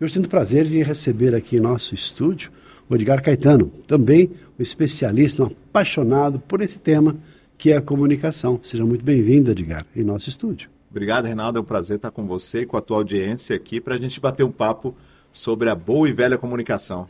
Eu sinto o prazer de receber aqui em nosso estúdio o Edgar Caetano, também um especialista, um apaixonado por esse tema que é a comunicação. Seja muito bem-vindo, Edgar, em nosso estúdio. Obrigado, Reinaldo. É um prazer estar com você e com a tua audiência aqui para a gente bater um papo sobre a boa e velha comunicação.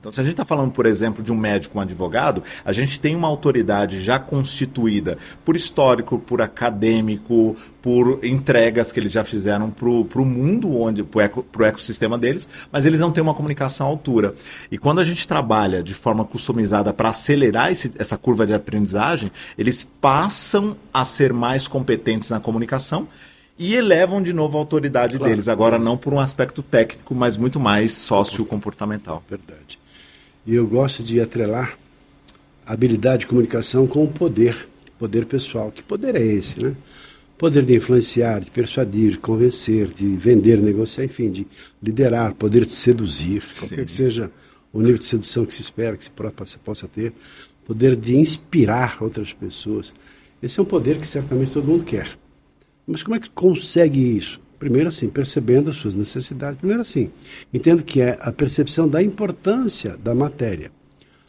Então, se a gente está falando, por exemplo, de um médico, um advogado, a gente tem uma autoridade já constituída por histórico, por acadêmico, por entregas que eles já fizeram para o mundo, onde para o eco, ecossistema deles, mas eles não têm uma comunicação à altura. E quando a gente trabalha de forma customizada para acelerar esse, essa curva de aprendizagem, eles passam a ser mais competentes na comunicação e elevam de novo a autoridade claro. deles, agora não por um aspecto técnico, mas muito mais sociocomportamental. Verdade. E eu gosto de atrelar a habilidade de comunicação com o poder, poder pessoal. Que poder é esse, né? Poder de influenciar, de persuadir, de convencer, de vender, negociar, enfim, de liderar, poder de seduzir, Sim. qualquer que seja o nível de sedução que se espera que se possa ter, poder de inspirar outras pessoas. Esse é um poder que certamente todo mundo quer. Mas como é que consegue isso? Primeiro assim, percebendo as suas necessidades. Primeiro assim, entendo que é a percepção da importância da matéria,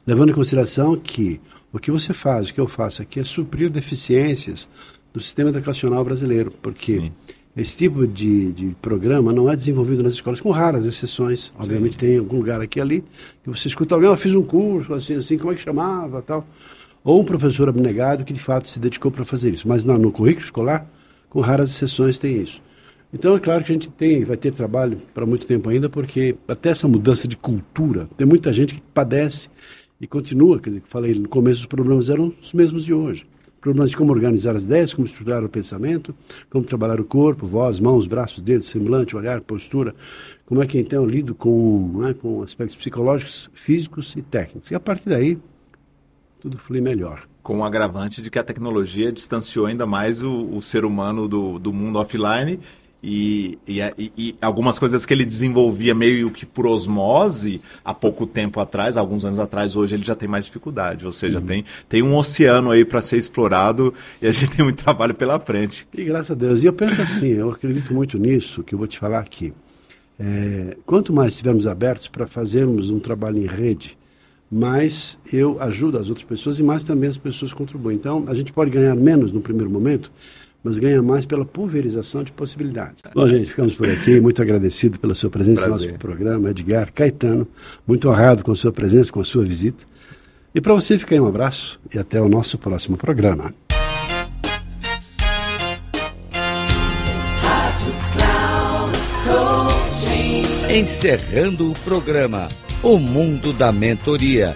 levando em consideração que o que você faz, o que eu faço aqui é suprir deficiências do sistema educacional brasileiro, porque Sim. esse tipo de, de programa não é desenvolvido nas escolas, com raras exceções. Obviamente Sim. tem algum lugar aqui ali que você escuta alguém, eu fiz um curso, assim, assim, como é que chamava, tal. Ou um professor abnegado que de fato se dedicou para fazer isso. Mas no currículo escolar, com raras exceções, tem isso. Então é claro que a gente tem, vai ter trabalho para muito tempo ainda, porque até essa mudança de cultura, tem muita gente que padece e continua, quer dizer, falei no começo os problemas eram os mesmos de hoje. Problemas de como organizar as ideias, como estruturar o pensamento, como trabalhar o corpo, voz, mãos, braços, dedos, semblante, olhar, postura, como é que então lido com, né, com aspectos psicológicos, físicos e técnicos. E a partir daí, tudo flui melhor com o agravante de que a tecnologia distanciou ainda mais o, o ser humano do, do mundo offline e, e, e, algumas coisas que ele desenvolvia meio que por osmose há pouco tempo atrás, alguns anos atrás, hoje ele já tem mais dificuldade. Ou seja, uhum. tem, tem um oceano aí para ser explorado e a gente tem muito trabalho pela frente. E graças a Deus. E eu penso assim, eu acredito muito nisso, que eu vou te falar aqui. É, quanto mais estivermos abertos para fazermos um trabalho em rede, mais eu ajudo as outras pessoas e mais também as pessoas contribuem. Então, a gente pode ganhar menos no primeiro momento, mas ganha mais pela pulverização de possibilidades. Bom, gente, ficamos por aqui. Muito agradecido pela sua presença Prazer. no nosso programa. Edgar Caetano, muito honrado com a sua presença, com a sua visita. E para você, fica aí um abraço e até o nosso próximo programa. Encerrando o programa O Mundo da Mentoria.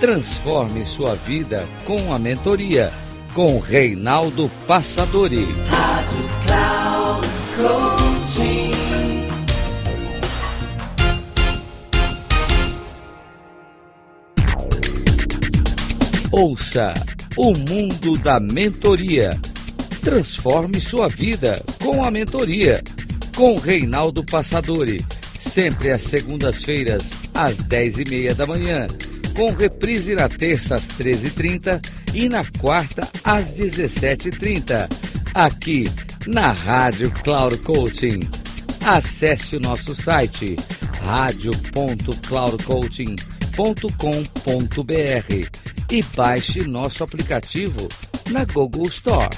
Transforme sua vida com a mentoria com Reinaldo Passadori. Rádio Cloud Coaching. Ouça o mundo da mentoria. Transforme sua vida com a mentoria. Com Reinaldo Passadori. Sempre às segundas-feiras, às dez e meia da manhã com reprise na terça às 13h30 e na quarta às 17h30, aqui na Rádio Cloud Coaching. Acesse o nosso site radio.cloudcoaching.com.br e baixe nosso aplicativo na Google Store.